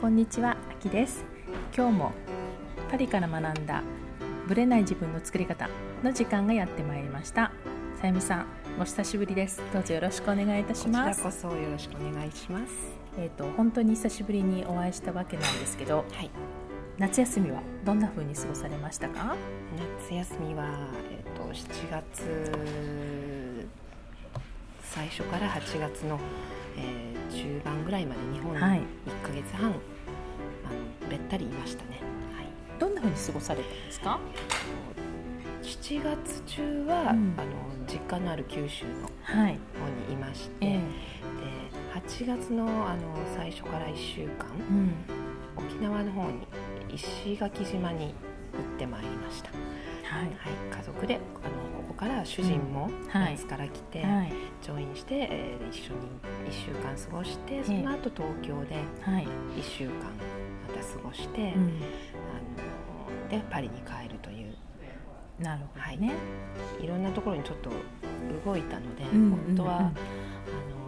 こんにちは、あきです。今日もパリから学んだブレない自分の作り方の時間がやってまいりました。さゆみさん、お久しぶりです。どうぞよろしくお願いいたします。こちらこそよろしくお願いします。えっ、と本当に久しぶりにお会いしたわけなんですけどはい。夏休みはどんな風に過ごされましたか？夏休みは、えっと7月最初から8月の、えー中盤ぐらいまで日本にはい。1ヶ月半、ったりいましたね。はい。どんな風に過ごされたんですか？7月中は、うん。あの実家のある九州のはい、方にいまして、ええ。で8月のあの最初から1週間うん、沖縄の方に石垣島に行ってまいりました。はい、はい、家族であのここから主人もはい。夏から来て、はい、ジョインして、えー一緒に1週間過ごしてその後東京ではい、1週間また過ごして、うん、あのでパリに帰るという。なるほどね、い。ろんなところにちょっと動いたので、うん本当は、うん。うんあの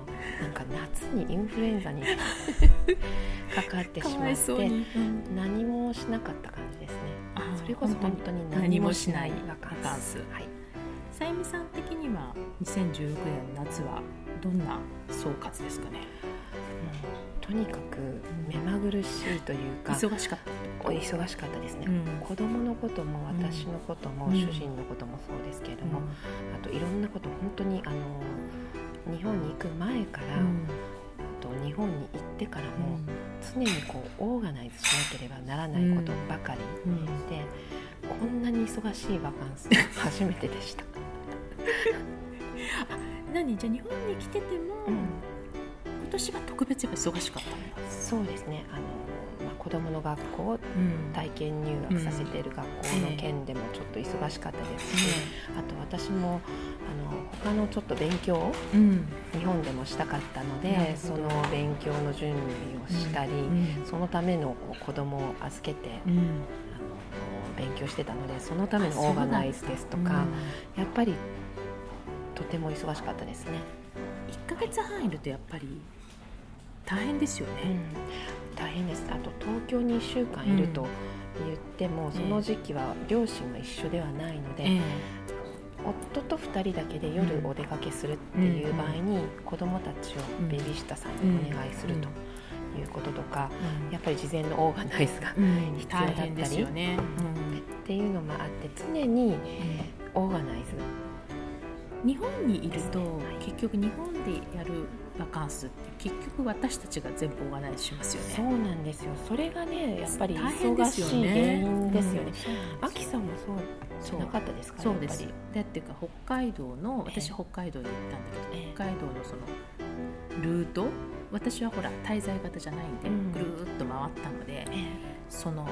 なんか夏にインフルエンザに かかってしまってうん。何もしなかった感じですね。それこそ本当に何何ももしないババカンス。さゆみさん的には2016年夏はどんな総括ですかね？とにかく目まぐるしいというか、忙しかっお忙しかったですね、うん。子供のことも私のことも、うん。主人のこともそうですけれどたも、あといろんなこと本当にあの日本に行く前から、と日本に行ってからも、うん。常にこうオーガナイズしなければならないことばかりうん。で、こんなに忙しいバカンス 初めてでした。何？じゃあ日本に来てても、うん。今年は特別やっぱ忙しかったんだ、そうですね。あの、まあ、子供の学校うん体験入学させている学校の件でもちょっと忙しかったですし、あと私もあの他のちょっと勉強をうん。日本でもしたかったのでその勉強の準備をしたり、うんそのためのこう子供を預けて、勉強してたのでそのためのオーガナイズですとか、うん。やっぱりとても忙しかったですね。1ヶ月半いるとやっぱり大変ですよね、大変です。あと東京に1週間いると言っても、その時期は両親が一緒ではないので、え夫と2人だけで夜お出かけするっていう場合に、子供たちをベビーシッターさんにお願いするということとか、えやっぱり事前のオーガナイズが、うん。必要だったりですよね、っていうのもあって常にオーガナイズ。日本にいるとはい。結局日本でやるバカンスって結局私たちが全部オーガナイズしますよそうね。なんですよ。それがねやっぱり忙しい原ね因ですよね。うん。アキさんもそうなかったですかそうです。だっていうか北海道のええ。私北海道に行ったんだけど、ええ。北海道のそのルート私はほら滞在型じゃないんで、うん。ぐるーっと回ったのでり、え。その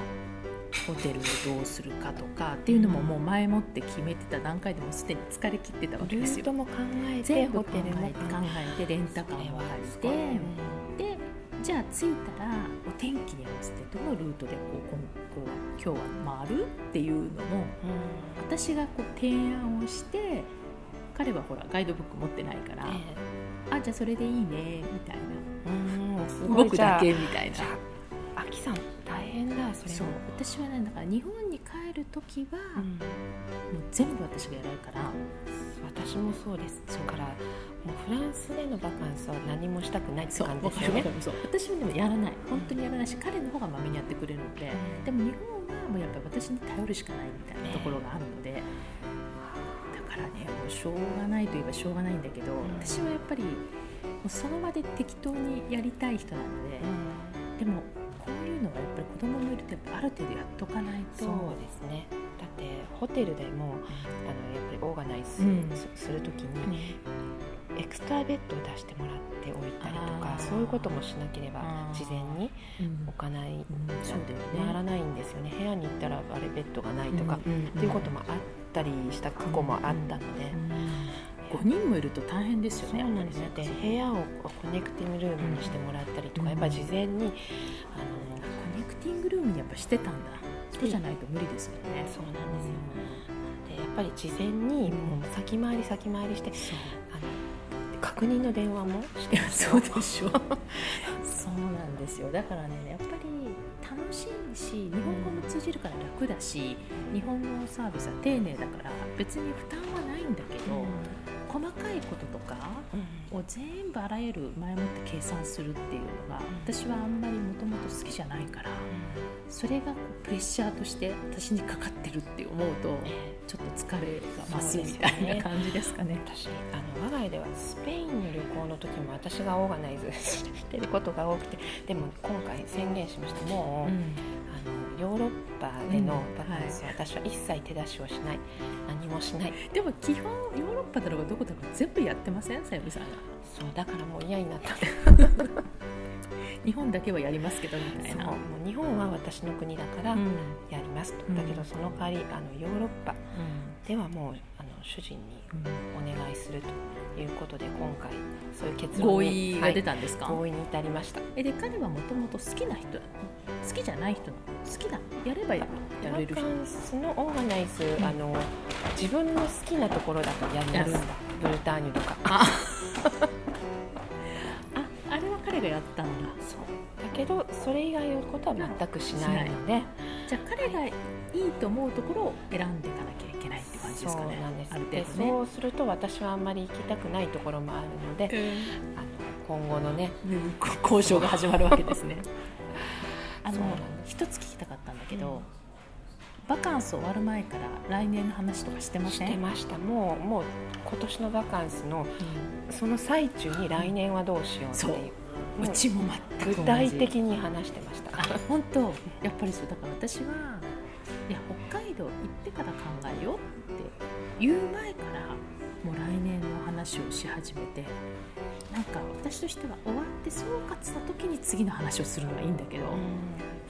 ホテルをどうするかとかっていうのももう前もって決めてた段階でもうすでに疲れ切ってたわえけですよ。ルートも考えてホテルも考えて。レンタカーも借りて。でじゃあ着いたらお天気に合わせてどのルートでこうこう今日は回るっていうのも私がこう提案をして彼はほらガイドブック持ってないから、えあじゃあそれでいいねみたいな。動くだけみたいなさん大変だそれそう。も私はねだから日本に帰る時は、うん。もう全部私がやるから。私もそうです。だからもうフランスでのバカンスは何もしたくないって感じですよね。私もでもやらない。本当にやらないし彼の方がまめにやってくれるので、でも日本はもうやっぱり私に頼るしかないみたいなところがあるので、だからねもうしょうがないといえばしょうがないんだけど、ん。私はやっぱりもうその場で適当にやりたい人なので、でもこういうのはやっぱり子供もいるとやっぱある程度やっとかないと。そうですね。だってホテルでもあのやっぱりオーガナイズうん。すするときうん。にエクストラベッドを出してもらっておいたりとかそういうこともしなければ事前にうん。置かない、うん。そうだよね。回らないんですよね。部屋に行ったらあれベッドがないとか、っていうこともあったりした過去もあったので、5人もいると大変ですよそうねなんですよ。で部屋をコネクティングルームにしてもらったりとか、うん。やっぱり事前ににやっぱしてたんだ。そうじゃないと無理ですよね。そうなんですよでやっぱり事前にもう先回り先回りしてそう。あの確認の電話もして そうでしょ。そうなんですよ。だからねやっぱり楽しいし日本語も通じるから楽だし日本のサービスは丁寧だから別に負担はないんだけど、細かいこととかを全部あらゆる前もって計算するっていうのが私はあんまりもともと好きじゃないからそれがプレッシャーとして私にかかってるって思うとちょっと疲れが増すみたいな感じですかね。私あの我が家ではスペインの旅行の時も私がオーガナイズしてることが多くてでも今回宣言しました。もう、うん、ヨーロッパでのバカンス、うんはい、私は一切手出しをしない。何もしない。でも基本ヨーロッパだろうがどこだろうが全部やってません？さゆみさんがそうだからもう嫌になった。日本だけはやりますけどみたいな。もう日本は私の国だからやります。と、うん、だけどその代わりあのヨーロッパではもう主人にお願いするということで今回そういう結論合意が出たんですか、はい、合意に至りました。えで彼はもともと好きな人好きじゃない人好きだやればやれる人。バカンスのオーガナイズ、うん、あの自分の好きなところだとやりますブルターニュとか。あ。あれは彼がやったんだ。そう。だけどそれ以外のことは全くしないので。じゃあ彼がいいと思うところを選んでいかなきゃいけないですかねそうなんです、ね、そうすると私はあんまり行きたくないところもあるので、あの今後のね、交渉が始まるわけですね。あの一つ聞きたかったんだけど、うんバカンス終わる前から来年の話とかしてません？してました。もうもう今年のバカンスの、その最中に来年はどうしようっていう。う。ちも全く具体的に話してました。本当。やっぱりそう。だから私はいや北海道行ってから考えようって言う前からもう来年の話をし始めてなんか私としては終わって総括の時に次の話をするのはいいんだけど、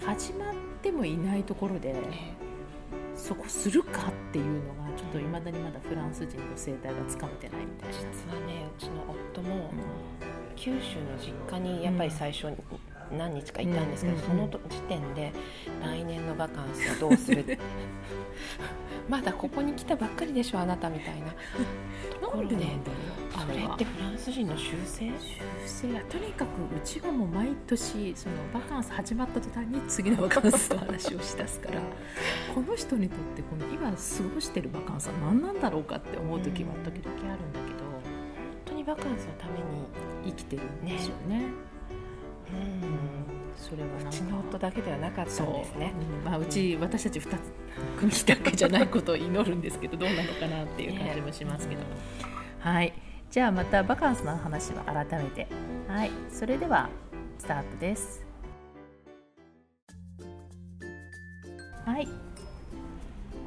始まってもいないところで、そこするかっていうのがちょっといまだにまだフランス人の生態がつかめてないみたいな。実はねうちの夫も、九州の実家にやっぱり最初に何日かいたんですけど、その時点で来年のバカンスはどうする？まだここに来たばっかりでしょあなたみたいな。ところでそれってフランス人の習性習性やとにかくうちがもう毎年そのバカンス始まった途端に次のバカンスの話をしだすから この人にとってこの今過ごしてるバカンスは何なんだろうかって思う時は時々あるんだけど、本当にバカンスのために生きてるんですよね。うんそれはうちの夫だけではなかったんですね。う。まあ、うち、私たち2組だけじゃないことを祈るんですけどどうなのかなっていう感じもしますけど、はい。じゃあまたバカンスの話は改めて。はい。それではスタートです。はい。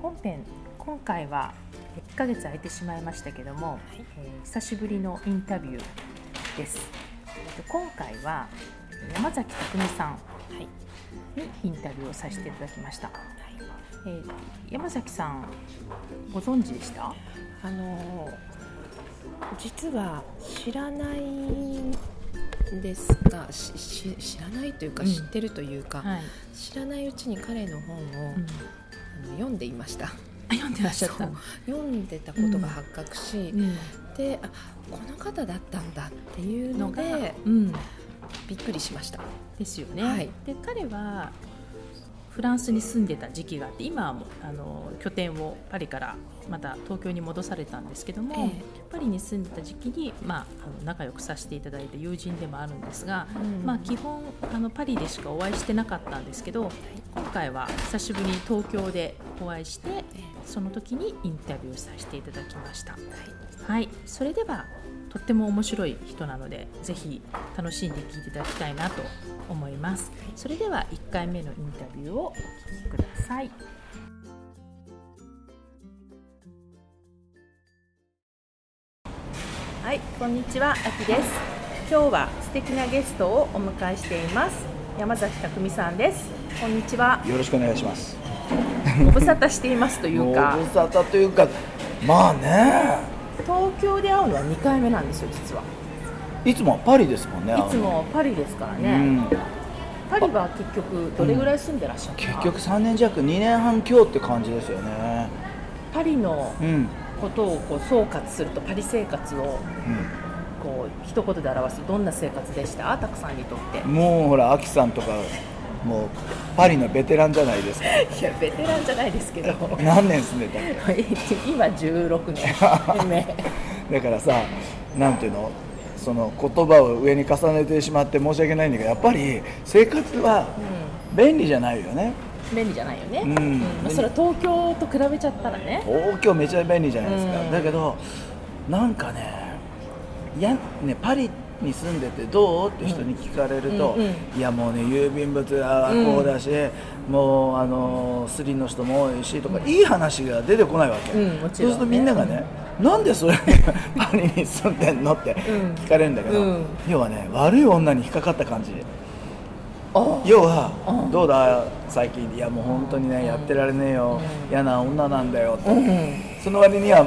本編今回は1ヶ月空いてしまいましたけども、はい、えー、久しぶりのインタビューです。今回は山崎匠さんにインタビューをさせていただきました、はい。えー、山崎さんご存知でした？あの実は知らないですが知らないというか知ってるというか、うんはい、知らないうちに彼の本を、うん、あの読んでいました。読んでらっしゃった。読んでたことが発覚し、うん、であこの方だったんだっていうので、うん、びっくりしました。ですよね。はい、で彼はフランスに住んでた時期があって今はもあの拠点をパリからまた東京に戻されたんですけども、えー、パリに住んでた時期に、まあ、あの仲良くさせていただいた友人でもあるんですが、うん、まあ、基本あのパリでしかお会いしてなかったんですけど今回は久しぶりに東京でお会いしてその時にインタビューさせていただきました。はい、はい、それではとっても面白い人なのでぜひ楽しんで聞いていただきたいなと思います。それでは1回目のインタビューをお聞きください。はいこんにちはあきです。今日は素敵なゲストをお迎えしています。山崎匠さんです。こんにちは。よろしくお願いします。ご無沙汰していますというか。ご無沙汰というか。まあね東京で会うのは2回目なんですよ実は。いつもパリですもんねいつもパリですからね、うん、パリは結局どれぐらい住んでらっしゃる、うん、結局3年弱2年半今日って感じですよね。パリのことをこう総括するとパリ生活をここう一言で表すとどんな生活でした？たくさんにとって。もうほらアキさんとかもうパリのベテランじゃないですか。いやベテランじゃないですけど。何年住んでたっけ 今16年目だからさなんていうの？その言葉を上に重ねてしまって申し訳ないんだけどやっぱり生活は便利じゃないよね、便利じゃないよね、うん。まあ、それは東京と比べちゃったらね。東京めちゃ便利じゃないですか、うん。だけどなんかねいやねパリに住んでてどう？って人に聞かれると、うんうんいやもうね郵便物はこうだし、もうあのスリの人も多いしとか、いい話が出てこないわけ、ね。そうするとみんながね、なんでそれでパリに住んでんのって聞かれるんだけど、うん。要はね悪い女に引っかかった感じ。あ要は、うんどうだ？最近。いやもう本当にねやってられねえよ、嫌な女なんだよって、うん。その割には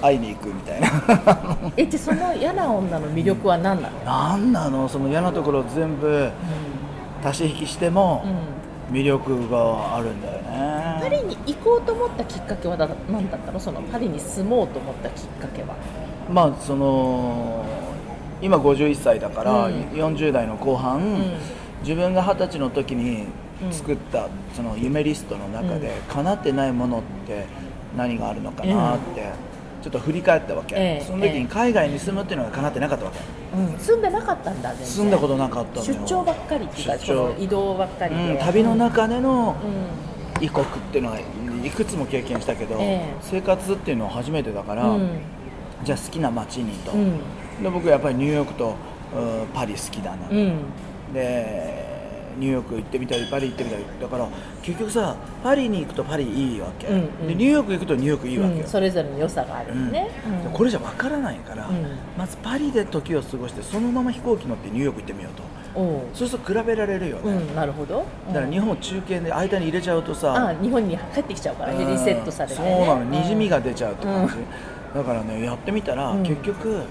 会いに行くみたいな。えじゃあその嫌な女の魅力は何なの、なんなの？その嫌なところを全部足し引きしてもうん。魅力があるんだよね。パリに行こうと思ったきっかけはだ何だったの？そのパリに住もうと思ったきっかけは。まあその今51歳だから、うん。40代の後半、ん。自分が二十歳の時に作ったその夢リストの中で、叶ってないものって何があるのかなって、ちょっと振り返ったわけ、ええその時に海外に住むっていうのが叶ってなかったわけ、うん、住んでなかったんだ住んだことなかった出張ばっかりっていうか移動ばっかりで、うん、旅の中でのう異国っていうのはいくつも経験したけど、ええ。生活っていうのは初めてだから、んうん。じゃあ好きな街にと、うん。で僕はやっぱりニューヨークとうんパリ好きだな、うん。でニューヨーク行ってみたりパリ行ってみたり。だから結局さパリに行くとパリいいわけ、うんうん。でニューヨーク行くとニューヨークいいわけ。よ、うんそれぞれの良さがあるよね、うん。うん。これじゃ分からないから、うん。まずパリで時を過ごしてそのまま飛行機乗ってニューヨーク行ってみようと。そうすると比べられるよね、うんなるほど。だから日本中継で間に入れちゃうとさ、あ日本に帰ってきちゃうからうん。リセットされて、ね、そうなの。にじみが出ちゃうって感じ、うん。だからねやってみたら、うん。結局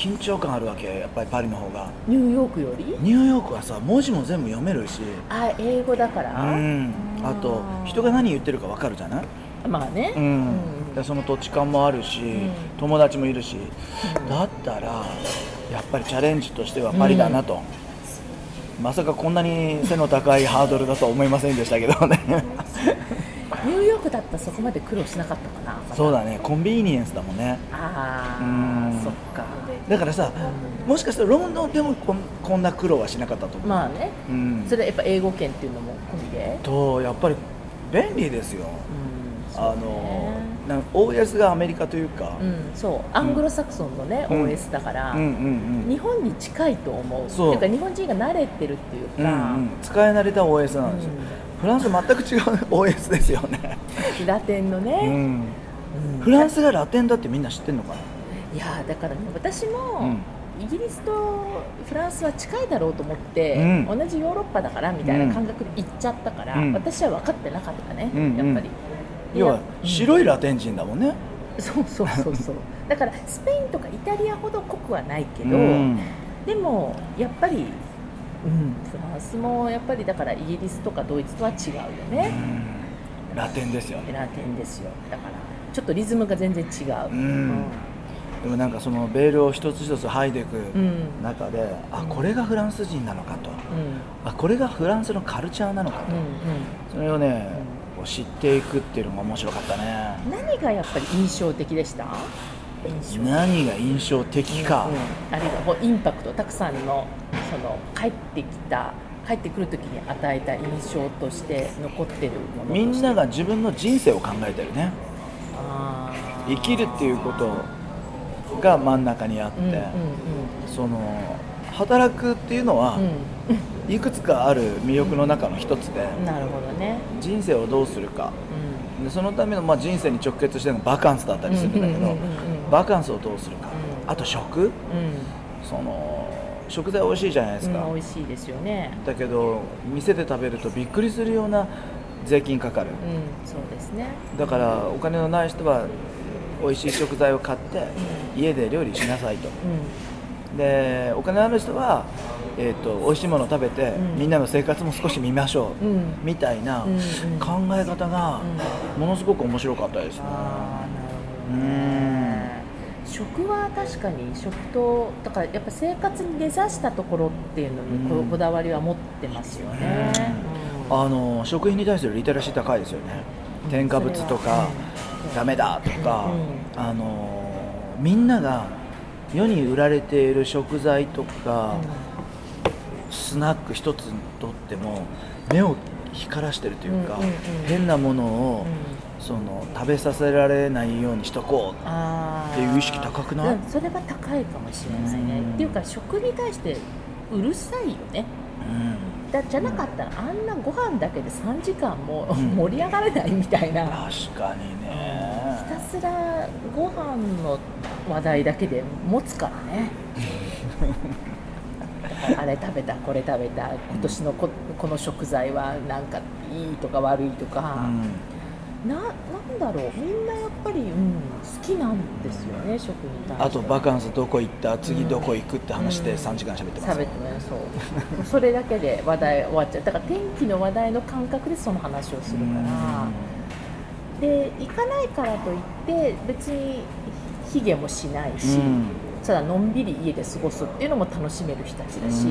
緊張感あるわけやっぱりパリの方が。ニューヨークより？ニューヨークはさ文字も全部読めるし。あ英語だから、うん。あと人が何言ってるか分かるじゃない、まあね、うん。でその土地勘もあるし、ん。友達もいるし、だったらやっぱりチャレンジとしてはパリだなと、まさかこんなに背の高いハードルだとは思いませんでしたけどね。ニューヨークだったらそこまで苦労しなかったかな。そうだね。コンビニエンスだもんね。あうん。あそっかだからさ、もしかしたらロンドンでもこんこんな苦労はしなかったと思う、まあね。うん。それはやっぱ英語圏っていうのも込みで。とやっぱり便利ですよ、うん。あのなん OS がアメリカというか、うん、そう。アングロサクソンのね、うん。OS だから、うんうんうん。日本に近いと思う。そう。っていうか日本人が慣れてるっていううんうか、ん、使い慣れた OS なんですよ、フランス全く違う OS ですよね、ラテンのうね、フランスがラテンだってみんな知ってんのかな？いやーだからね私も、うん。イギリスとフランスは近いだろうと思って、うん。同じヨーロッパだからみたいな感覚で行っちゃったから、うん。私は分かってなかったね、うんうん。やっぱり。要はうん白いラテン人だもんね、そうそうそうそう。だからスペインとかイタリアほど濃くはないけど、うん。でもやっぱり、うん、フランスもやっぱりだからイギリスとかドイツとは違うよね、うん。ラテンですよ。ねラテンですよ。だからちょっとリズムが全然違う、うんでもなんかそのベールを一つ一つ剥いでいくうん。中で、あこれがフランス人なのかと。うん。あこれがフランスのカルチャーなのかと、うんそれをね、こう知っていくっていうのが面白かったね。うん何がやっぱり印象的でした？何が印象的か、うんあるいはもうインパクトたくさんのその帰ってきた帰ってくる時に与えた印象として残ってるものとみんなが自分の人生を考えてるね。生きるっていうことが真ん中にあって、うんうんその働くっていうのは、うん。いくつかある魅力の中の一つで、うん。なるほどね、人生をどうするか。うでそのための、まあ、人生に直結してるのがバカンスだったりするんだけど、うんうんうんうん。うんバカンスをどうするか、うん。あと食。んうん。その食材美味しいじゃないですか、うん、美味しいですよね。だけど店で食べるとびっくりするような税金かかる。うんそうですね。だからお金のない人は美味しい食材を買って家で料理しなさいと。うん。でお金のある人は、えー、と美味しいものを食べて、うん。みんなの生活も少し見ましょう、うん。みたいなうんうん。考え方がものすごく面白かったですね、ああなるほどうん。ね食は確かに食とだからやっぱ生活に根ざしたところっていうのにこ,、だわりは持ってますよね、あの食品に対するリテラシー高いですよね。添加物とかダメだとか、うん。あのみんなが世に売られている食材とか、スナック一つにとっても目を光らしてるというか、変なものを、うん。その食べさせられないようにしとこうっていう意識高くない？うんそれは高いかもしれないね、うん。っていうか食に対してうるさいよね。うんだじゃなかったらあんなご飯だけで3時間もうん。盛り上がれないみたいな、確かにひねたすらご飯の話題だけで持つからね。あれ食べたこれ食べた今年のここの食材はなんかいいとか悪いとか、ななんだろう。みんなやっぱり、うん、好きなんですよね食に対して。あとバカンスどこ行った？次どこ行くって話でうん。3時間喋ってます、喋ってねそう。それだけで話題終わっちゃう。だから天気の話題の感覚でその話をするから。で行かないからといって別に卑下もしないし、うん。ただのんびり家で過ごすっていうのも楽しめる人たちだし、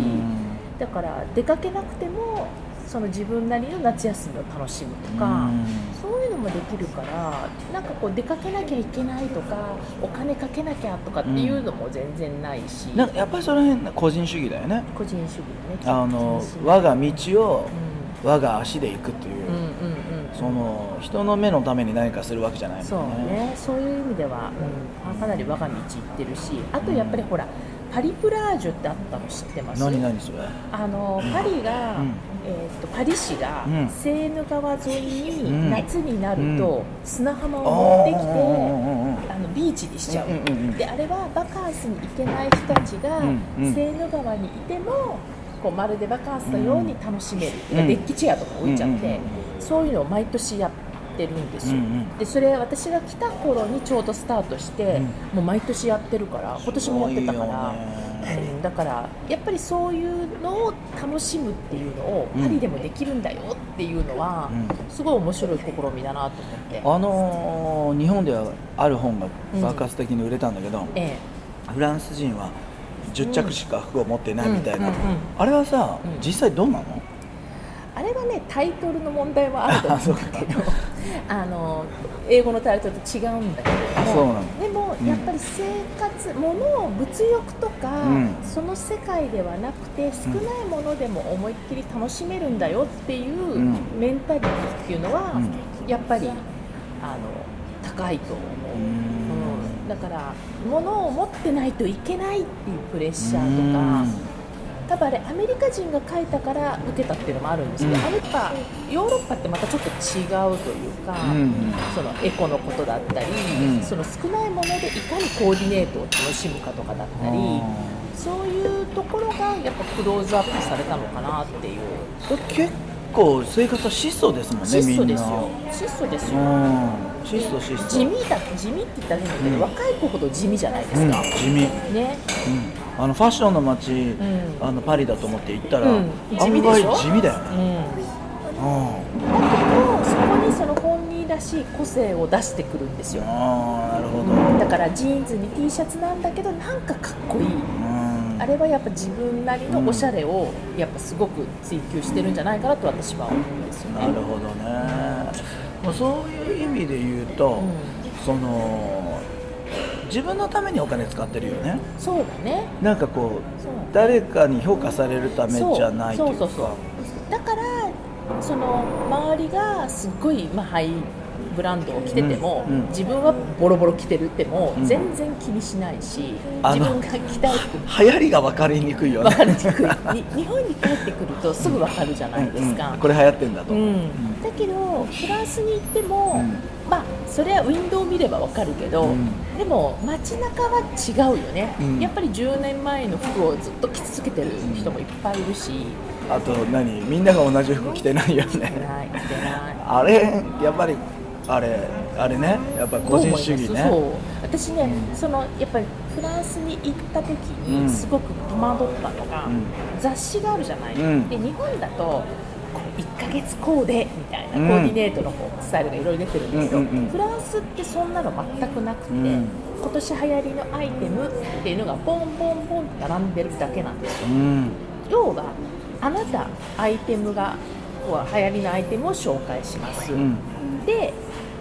だから出かけなくてもその自分なりの夏休みを楽しむとか、そういうのもできるからなんかこう出かけなきゃいけないとかお金かけなきゃとかっていうのも全然ないし、なんかやっぱりその辺個人主義だよね。個人主義だね。あの我が道をう我が足で行くっていう、んうんうんうん。その人の目のために何かするわけじゃないそうもんね。ね。そういう意味では、うん、かなり我が道行ってるし。あとやっぱりほらパリプラージュってあったの知ってます？何何それ？あのパリが、うん。えー、とパリ市が、うん。セーヌ川沿いうん。に夏になるうと砂浜を持ってきて、あのビーチにしちゃう,、であれはバカンスに行けない人たちが、セーヌ川にいてもこうまるでバカンスのように楽しめる、うん。デッキチェアとか置いちゃって、そういうのを毎年やってるんですよ、うんうん。でそれ私が来た頃にちょうどスタートして、うん。もう毎年やってるから今年もやってたから。うん。だからやっぱりそういうのを楽しむっていうのをうん。パリでもできるんだよっていうのは、うん。すごい面白い試みだなと思って、あのー日本ではある本が爆発的に売れたんだけど、えフランス人は10着しか服を持っていないみたいな、うん。うんうんあれはさ、うん。実際どうなの？えあれはねタイトルの問題はあると思うんだけどあの英語のタイトルと違うんだけれどもでもうんやっぱり生活、物を物欲とか、うん。その世界ではなくて少ないものでも思いっきり楽しめるんだよっていううん。メンタリティっていうのは、うん。やっぱりあの高いと思う、だから物を持ってないといけないっていうプレッシャーとか、多分あれアメリカ人が書いたから受けたっていうのもあるんですけど、うん。アメリカヨーロッパってまたちょっと違うというか、うんそのエコのことだったり、うん。その少ないものでいかにコーディネートを楽しむかとかだったり、そういうところがやっぱクローズアップされたのかなっていう。結構生活は質素ですもんね質素みんな。ですよ質素ですよ、うん。質素質素。地味だ地味って言ったら変だけど、うん。若い子ほど地味じゃないでうんすか、地味、ね。うん、あのファッションの街、ん。あのパリだと思って行ったら、うん。地味でしょ？案外地味だようね、ん。うだけどそこにその本人らしい個性を出してくるんですよ。ん、ああなるほど、だからジーンズに T シャツなんだけどなんかかっこいい。うん。あれはやっぱ自分なりのおしゃれをやっぱすごく追求してるんじゃないかなと私は思うんですよね。なるほどね、もうそういう意味で言うと、うん。その自分のためにお金使ってるよね。そうだね。なんかこそう。う誰かに評価されるためじゃないというか。そうそうそうだからその周りがすっごい、まあ、ハイブランドを着てても、うんうん。自分はボロボロ着てるっても、うん。全然気にしないし自分が着たい服流行りが分かりにくいよね。分かりにくい。に日本に帰ってくるとすぐ分かるじゃないですか、これ流行ってんだと、うん。だけどフランスに行っても、うんまあそれはウィンドウを見ればわかるけど、うん。でも街中は違うよね、うん。やっぱり10年前の服をずっと着続けてる人もいっぱいいるし、あと何？みんなが同じ服着てないよね。着てないあれ？やっぱりあれあれね？やっぱり個人主義ね。どう思います。そう。私ね、そのやっぱりフランスに行った時うん。にすごく戸惑ったのが、うん。雑誌があるじゃない、うん。で日本だと1ヶ月コーデみたいな、うんコーディネートのスタイルがいろいろ出てるんですけど、フランスってそんなの全くなくて、うん。今年流行りのアイテムっていうのがポンポンポンって並んでるだけなんですよ。うん。要はあなたアイテムが流行りのアイテムを紹介します、うん。で、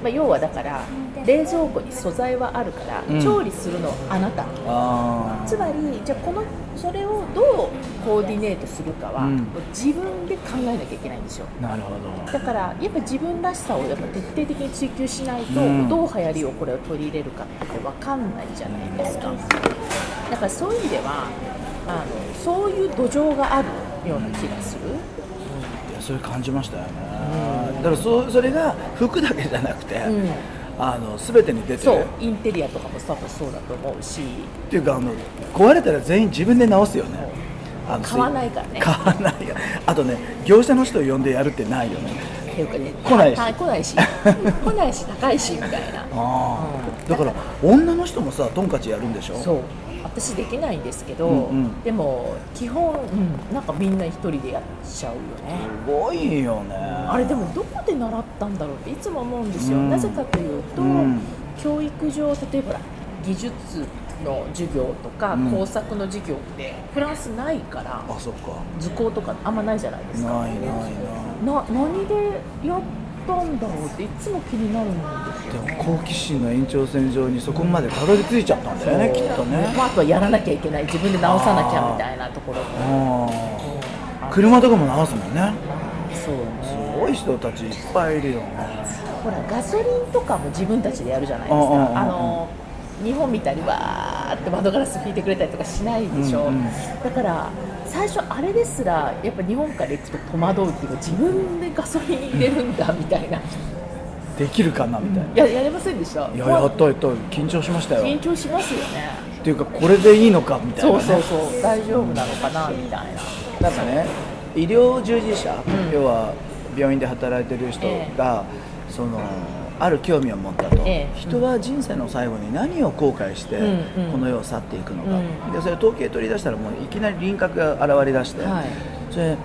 まあ、要はだから冷蔵庫に素材はあるから、うん。調理するのはあなた。あつまりじゃあこのそれをどうコーディネートするかは、うん。自分で考えなきゃいけないんですよ。あなるほど。だからやっぱ自分らしさをやっぱ徹底的に追求しないと、うん。どう流行りをこれを取り入れるかって分かんないじゃないですか。だからそういう意味ではあのそういう土壌があるような気がする、いやそれ感じましたよね、だからそそれが服だけじゃなくて、うんあの全てに出てそうるインテリアとかも多分そうだと思うし。っていうかあの壊れたら全員自分で直すよね。あの買わないからね。買わないよ。あとね業者の人を呼んでやるってないよね。っていうかね来ないし。は来ないし。来ないし高いしみたいな。ああだから女の人もさトンカチやるんでしょ？そう私できないんですけど、うんうん。でも基本、うん、なんかみんな一人でやっちゃうよね。すごいよね。あれでもどこで習ったんだろうっていつも思うんですよ、うん。なぜかというと、うん。教育上例えば技術の授業とか、うん。工作の授業ってフランスないからあそっか。図工とかあんまないじゃないですか。ないないなな何でやったんだろうっていつも気になるんですよ、好奇心の延長線上にそこまでたどり着いちゃったんだよねきっとね。まあ、あとはやらなきゃいけない自分で直さなきゃみたいなところも。車とかも直すもんね。そうすねごい人たちいっぱいいるよね。ほらガソリンとかも自分たちでやるじゃないですか。あの日本みたいにわーって窓ガラス拭いてくれたりとかしないでしょ、うんうん。だから最初あれですらやっぱ日本から行くと戸惑うっていうか自分でガソリン入れるんだみたいな。できるかなみたいな、ややれませんでした。いややったやった。緊張しましたよ。緊張しますよね。っていうかこれでいいのかみたいな、ね、そうそうそう。大丈夫なのかなみたいな。なんかね医療従事者、ん。要は病院で働いてる人が、そのある興味を持ったと、ええ。人は人生の最後に何を後悔してこの世を去っていくのか、うん。でそれ統計取り出したらもういきなり輪郭が現れ出して、はい。それ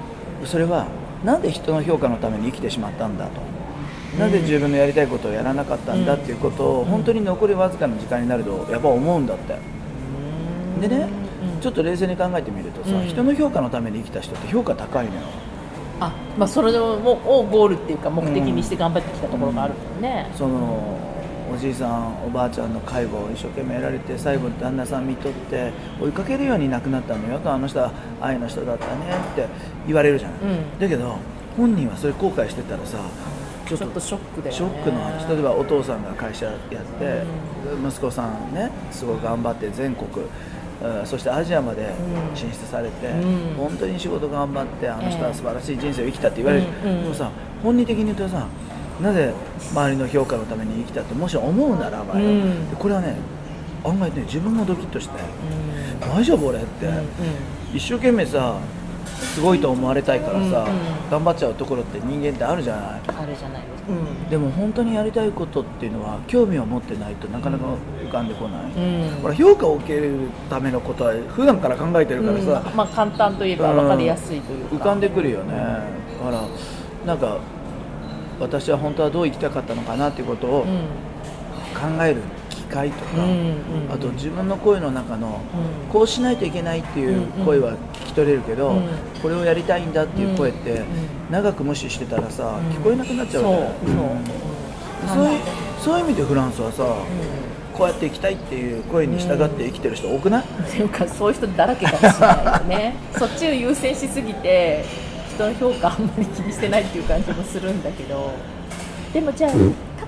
それはなんで人の評価のために生きてしまったんだと。なぜ自分のやりたいことをやらなかったんだっていうことを本当に残りわずかの時間になるとやっぱ思うんだって。でねちょっと冷静に考えてみるとさ、うん。人の評価のために生きた人って評価高いのよあまあそれををゴールっていうか目的にして頑張ってきたところがあるもんね、そのおじいさんおばあちゃんの介護を一生懸命やられて最後旦那さん見とって追いかけるように亡くなったのよ。とあの人は愛の人だったねって言われるじゃない、うん。だけど本人はそれ後悔してたらさちょっとショックだよね。ショックの話。例えばお父さんが会社やって、息子さんねすごく頑張って全国うんそしてアジアまで進出されて、うん。本当に仕事頑張ってあの人は素晴らしい人生を生きたって言われる、うんうんでもさ本人的に言うとさなぜ周りの評価のために生きたってもし思うならばよ、うん。でこれはね案外ね自分もドキッとしてうん。大丈夫俺って、うん。一生懸命さすごいと思われたいからさ、うんうん。頑張っちゃうところって人間ってあるじゃない。あれじゃないです。か、うん。でも本当にやりたいことっていうのは興味を持ってないとなかなか浮かんでこない、うん。ほら評価を受けるためのことは普段から考えてるからさ、うん。まあ簡単といえば分かりやすいというか、浮かんでくるよね、だからなんか私は本当はどう生きたかったのかなっていうことをうん。考える機会とか、うんうんあと自分の声の中の、うん。こうしないといけないっていう声は聞き取れるけど、うん。これをやりたいんだっていう声って、うんうん。長く無視してたらさ、うん。聞こえなくなっちゃうそうじゃないそう、そういうそういう意味でフランスはさ、うこうやって生きたいっていう声に従って生きてる人多くない、んっていうかそういう人だらけかもしれないよね。そっちを優先しすぎて人の評価あんまり気にしてないっていう感じもするんだけど。でもじゃあタ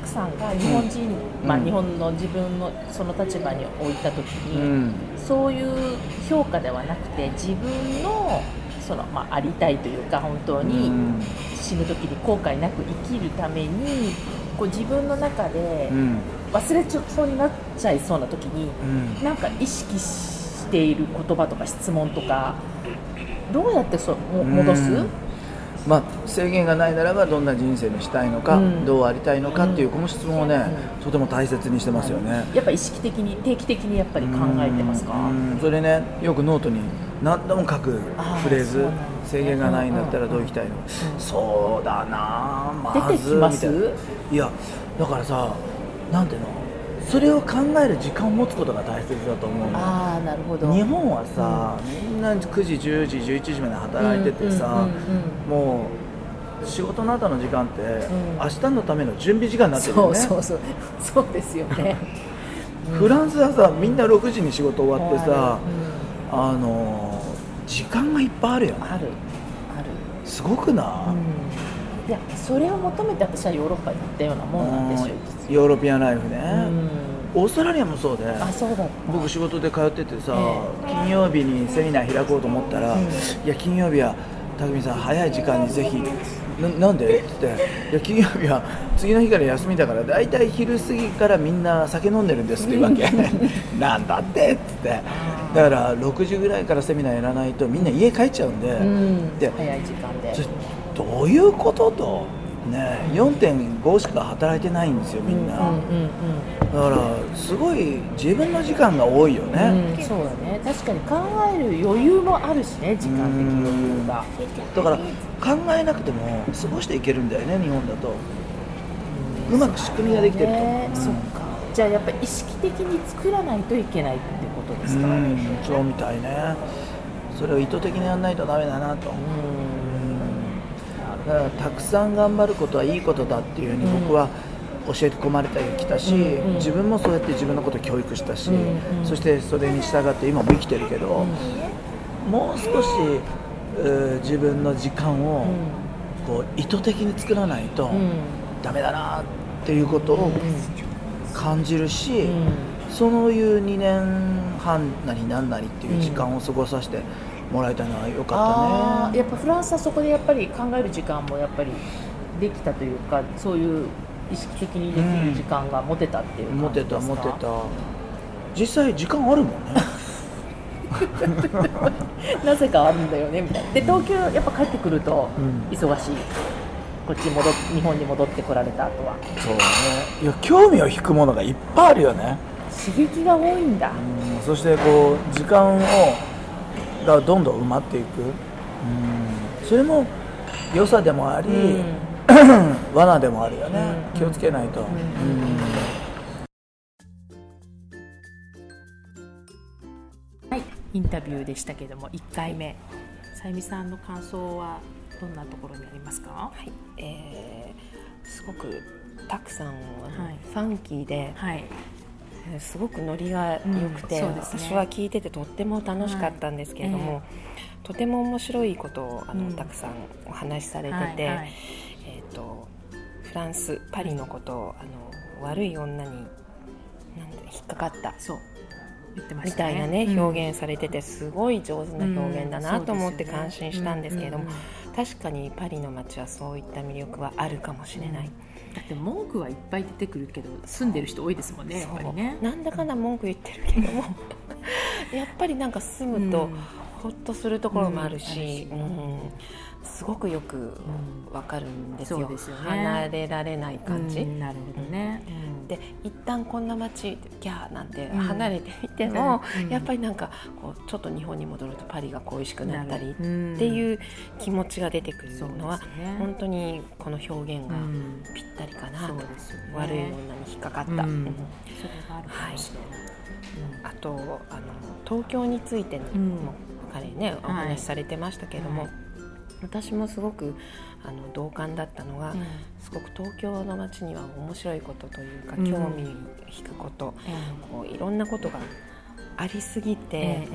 クさんが日本人、まあ、うん。日本の自分のその立場に置いた時に、うん。そういう評価ではなくて自分のその、まあ、ありたいというか本当にうん。死ぬ時に後悔なく生きるためにこう自分の中でうん。忘れちゃそうになっちゃいそうな時にうん。なんか意識している言葉とか質問とかどうやってそ戻す、うんまあ、制限がないならばどんな人生にしたいのか、うん。どうありたいのかっていううんこの質問をね、とても大切にしてますよね。やっぱ意識的に定期的にやっぱり考えてますか？うん。それねよくノートに何度も書くフレーズ制限がないんだったらどう行きたいの、そうだなま出てきます？いやだからさなんていうの？それを考える時間を持つことが大切だと思うのああなるほど。日本はさ、みんな9時10時11時まで働いててさ、もう仕事の後の時間って、ん。明日のための準備時間になってるよね。そうそうそう。そうですよね。フランスはさみんな6時に仕事終わってさ、うん。あの時間がいっぱいあるよね。あるある。すごくな、い？やそれを求めて私はヨーロッパに行ったようなもんなんですようん。ヨーロピアンライフね、うんオーストラリアもそうであそうだ僕仕事で通っててさ、え金曜日にセミナー開こうと思ったら、うん。いや金曜日は匠さん早い時間にぜひななんで？って言っていや金曜日は次の日から休みだから大体昼過ぎからみんな酒飲んでるんですって言うわけ。なんだって？って言って。だから6時ぐらいからセミナーやらないとみんな家帰っちゃうんで、うん。で早い時間で。どういうことと、ね、4.5しか働いてないんですよみんな、うんうんだからすごい自分の時間が多いようんね、うんそうだね。確かに考える余裕もあるしね時間的余裕が。だから考えなくても過ごしていけるんだよね日本だと。うまく仕組みができてると、うんね。そっか。じゃあやっぱり意識的に作らないといけないってことですか？うんそうみたいね。それを意図的にやらないとダメだなと、うんだからたくさん頑張ることはいいことだっていうふうに僕は教え込まれてきたし、うんうん。自分もそうやって自分のことを教育したし、うんうん。そしてそれに従って今も生きてるけど、もう少し自分の時間をこう意図的に作らないとうん。ダメだなっていうことを感じるし、うん。そういう2年半なりなんなりっていう時間を過ごさせてもらえたのは良かったね。やっぱフランスはそこでやっぱり考える時間もやっぱりできたというかそういう意識的にできる時間が持てたっていう持て感じですか、た持てた。実際時間あるもんね。なぜかあるんだよねみたいな。で東京やっぱ帰ってくるとうん。忙しい、こっち戻っ日本に戻ってこられた後は。そうね。いや興味を引くものがいっぱいあるよね、刺激が多いんだ、うん、そしてこう時間をがどんどん埋まっていく、うん、それも良さでもあり、罠でもあるよね、うん。気をつけないと、うん。はい。インタビューでしたけども1回目。さゆみさんの感想はどんなところにありますか？はい、えーすごくたくさんはい。ファンキーで、はい。えーすごくノリが良くて、うんね。私は聞いててとっても楽しかったんですけれども、はいとても面白いことをあの、うん。たくさんお話しされてて、はいはい。えー、とフランスパリのことをあの悪い女になんだ引っかかった。そう。言ってまみしたね。たいなね、うん。表現されててすごい上手な表現だなと思ってうん感心したんですけれども、うんうん確かにパリの街はそういった魅力はあるかもしれない、だって文句はいっぱい出てくるけど住んでる人多いですもんねやっぱりね。なんだかんだ文句言ってるけども。やっぱりなんか住むとうん。ほっとするところもあるし、うんうんすごくよくん。わかるんですよ,、そうですよね。離れられない感じ、うんなるほどね、うん。で一旦こんな街ギャーなんてうん。離れてみても、うん。やっぱりなんかこうちょっと日本に戻るとパリが恋しくなったりっていう気持ちが出てくるのは、ね。本当にこの表現がうん。ぴったりかなと、ね。悪い女に引っかかった、それがあるかもしれない、あとあの東京についても、うん。彼ねおはい話しされてましたけども、はい私もすごくあの同感だったのが、うん。すごく東京の街には面白いことというか、うん。興味引くこと。こういろんなことがありすぎて、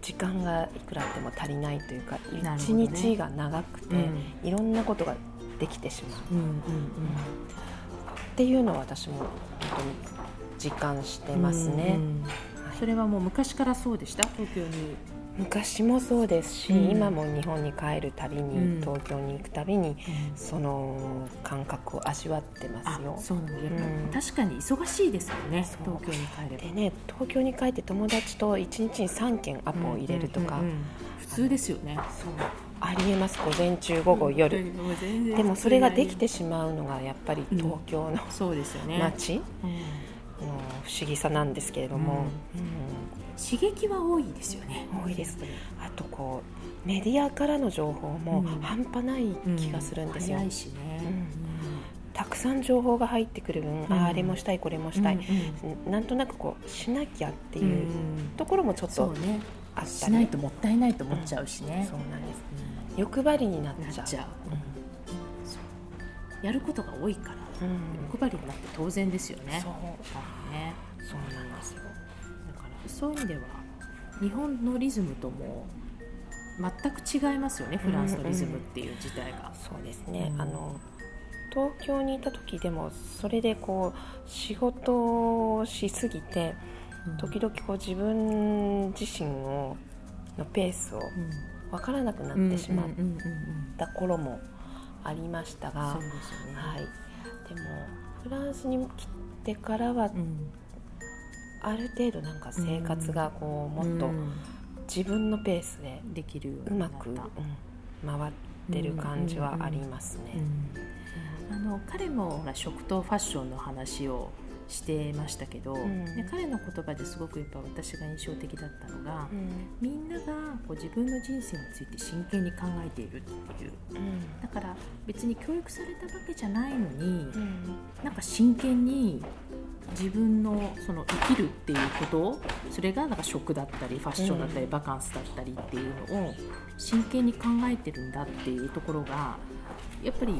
時間がいくらあっても足りないというか一、ね。日が長くて、いろんなことができてしまう。うんうんうん。っていうのを私も本当に実感してますね。うんうん。はい。それはもう昔からそうでした？東京に昔もそうですし、うん。今も日本に帰るたびに、うん。東京に行くたびにその感覚を味わってまあすよ。そうなんだやっぱ、うん。確かに忙しいですよね東京に帰れば。でね東京に帰って友達と1日に3件アポを入れるとか、うんうんうん普通ですよね。そう。ありえます。午前中午後夜、でもそれができてしまうのがやっぱりうん。東京のそうですよね、街？うん。の不思議さなんですけれども、刺激は多いですよね。うん多いです。あとこメディアからの情報もうん。半端ない気がするんですよ、早いしね、たくさん情報が入ってくる分、うん。ああれもしたいこれもしたい、うんなんとなくこうしなきゃってうんいうところもちょっとあったり、しないともったいないと思っちゃうしね、そうなんです。うん欲張りになっちゃう。ちゃう、やることが多いからうん。うん欲張りになって当然ですよね。そう。ね。そうなんですよそういう意味では日本のリズムとも全く違いますよねフランスのリズムっていう自体が、そうですね、うん。あの東京にいた時でもそれでこう仕事をしすぎて時々こう自分自身をのペースを分からなくなってしまった頃もありましたが、はい、でもフランスに来てからはうんある程度なんか生活がこうもっとうん。自分のペースでできるようまく、うん。回ってる感じはありますね。あの彼もほら食とファッションの話をしてましたけど、ん。で彼の言葉ですごくやっぱ私が印象的だったのが、うん。みんながこう自分の人生について真剣に考えているっていう。だから別に教育されたわけじゃないのに、うん。なんか真剣に自分のその生きるっていうことそれがなんか食だったりファッションだったり、うん。バカンスだったりっていうのを真剣に考えてるんだっていうところがやっぱり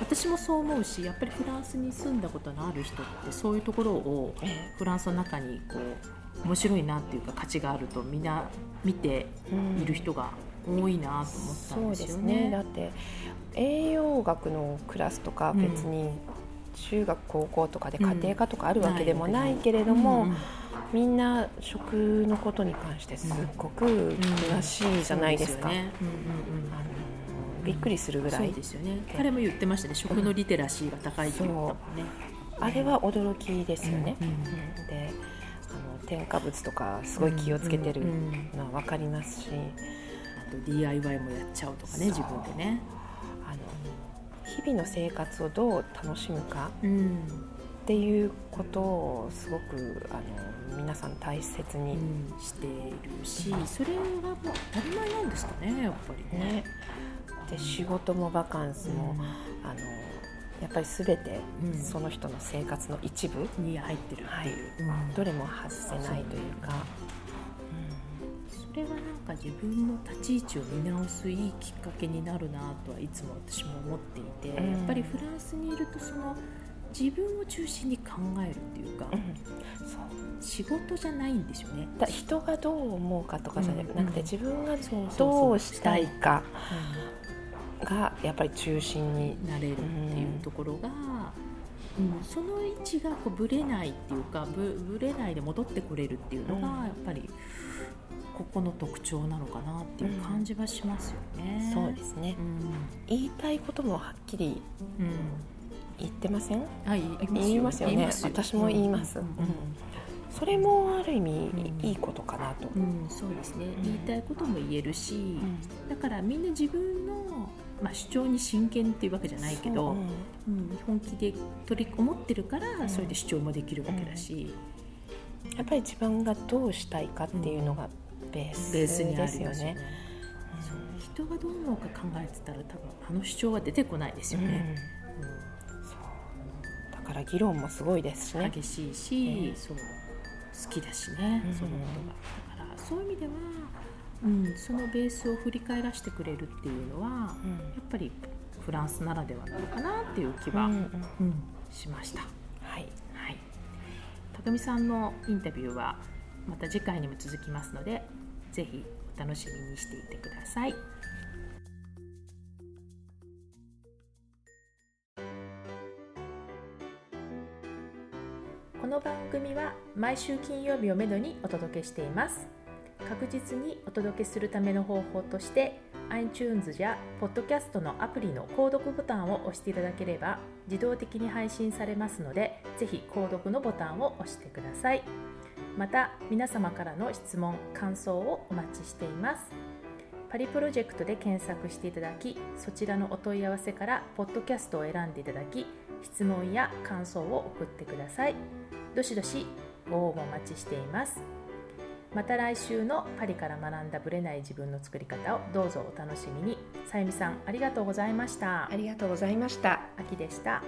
私もそう思うしやっぱりフランスに住んだことのある人ってそういうところをえフランスの中にこう面白いなっていうか価値があるとみんな見てうんいる人が多いなと思ったんでですすね。よね。だって栄養学のクラスとか別に中学高校とかで家庭科とかあるわけでもないけれども、うんうんみんな食のことに関してすっごく詳しいじゃないですか。びっくりするぐらい、ですよね。彼も言ってましたね。食のリテラシーが高いって言ったもんねあれは驚きですよね。うんうんうん。であの添加物とかすごい気をつけてるうんうんのは分かりますし、あと DIY もやっちゃうとかね自分でね日々の生活をどう楽しむかうんっていうことをすごくあの皆さん大切に、しているしそれがもう当たり前なんですかねやっぱりね。ね、で仕事もバカンスも、あのやっぱり全てうん。その人の生活の一部、に入ってるっていう、うん。どれも外せないというか、それはなんか自分の立ち位置を見直すいいきっかけになるなとはいつも私も思っていて、うん。やっぱりフランスにいるとその自分を中心に考えるっていうか、うん。そう仕事じゃないんですよね。だ人がどう思うかとかじゃなくて、うん。自分がどそううしたいかがやっぱり中心になれるっていうところが、うん。その位置がこうぶれないっていうかぶぶれないで戻ってこれるっていうのがうん。やっぱりここの特徴なのかなっていう感じはしますよね。そうですね。うん。言いたいこともはっきりうん。言ってません？あ言いますよ言いますよね。私も言います、うん。うん。それもある意味うん。いいことかなと、うん。そうですね、ん。言いたいことも言えるし、うん。だからみんな自分の、まあ、主張に真剣っていうわけじゃないけど、そううん。本気で取り思ってるから、ん。それで主張もできるわけだし、うん。やっぱり自分がどうしたいかっていうのがベースにあですよね。るよう。人がどう思うか考えてたら多分あの主張は出てこないですよね。うん。そう。だから議論もすごいですしね。うん激しいし、うんそう。好きだしね、うん。そのことが。だからそういう意味では、うん、そのベースを振り返らせてくれるっていうのは、うん。やっぱりフランスならではなのかなっていう気は、うんしました。はい、はい、高見さんのインタビューはまた次回にも続きますのでぜひお楽しみにしていてください。この番組は毎週金曜日をめどにお届けしています確実にお届けするための方法として iTunes や Podcast のアプリの購読ボタンを押していただければ自動的に配信されますのでぜひ購読のボタンを押してくださいまた皆様からの質問感想をお待ちしています。パリプロジェクトで検索していただきそちらのお問い合わせからポッドキャストを選んでいただき質問や感想を送ってください。どしどしご応募お待ちしています。また来週のパリから学んだブレない自分の作り方をどうぞお楽しみに。さゆみさんありがとうございました。ありがとうございました。秋でした